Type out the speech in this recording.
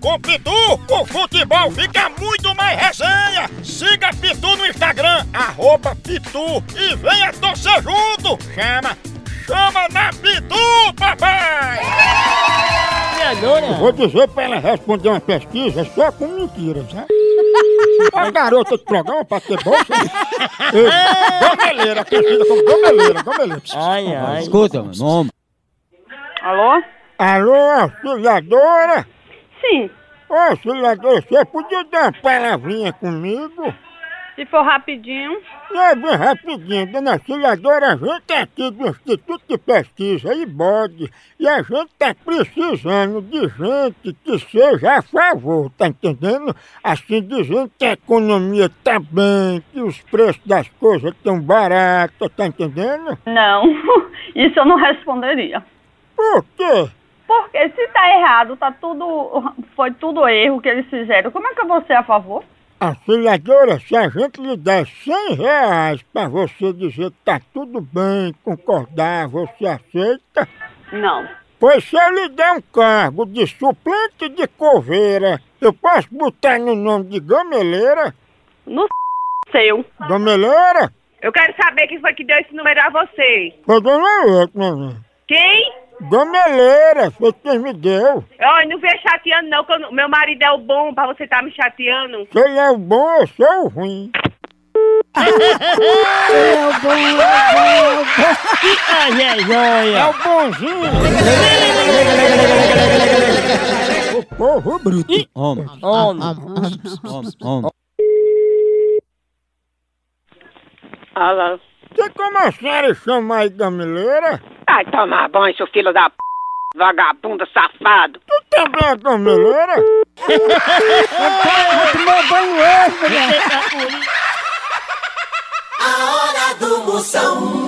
Com Pitu, o futebol fica muito mais resenha. Siga Pitu no Instagram, arroba Pitu e venha torcer junto. Chama, chama na Pitu, papai! Eu vou dizer pra ela responder uma pesquisa só com mentiras, né? A garota de programa pra ter bolsa. Ei, Gomeleira, conhecida como Gomeleira, Gomeleira. Ai, ai. Escuta, meu nome. Alô? Alô, auxiliadora? Sim. Ô, auxiliadora, você podia dar uma palavrinha comigo? Se for rapidinho. É bem rapidinho, dona auxiliadora, a gente é aqui do Instituto de Pesquisa IBOD e a gente tá precisando de gente que seja a favor, tá entendendo? Assim, dizendo que a economia tá bem, que os preços das coisas estão baratos, tá entendendo? Não. Isso eu não responderia. Por quê? Porque se tá errado, tá tudo. Foi tudo erro que eles fizeram. Como é que eu vou ser a favor? Auxiliadora, se a gente lhe der 100 reais pra você dizer que tá tudo bem, concordar, você aceita? Não. Pois se eu lhe der um cargo de suplente de coveira, eu posso botar no nome de gameleira? No seu. Gameleira? Eu quero saber quem foi que deu esse número a você. Foi dona eu, né? Quem? Gameleira, foi quem me deu. Olha, não venha chateando não, que eu não- meu marido é o bom pra você estar me chateando. Se ele é o bom, eu sou o ruim. Ai, ai, É ai. o bonzinho. o povo bruto. Homem, Homem. homem, homem. Alô? Tem como a senhora chamar aí gameleira? Vai tomar banho, seu filho da p... vagabundo safado. Tu também é gameleira? A hora do Moção.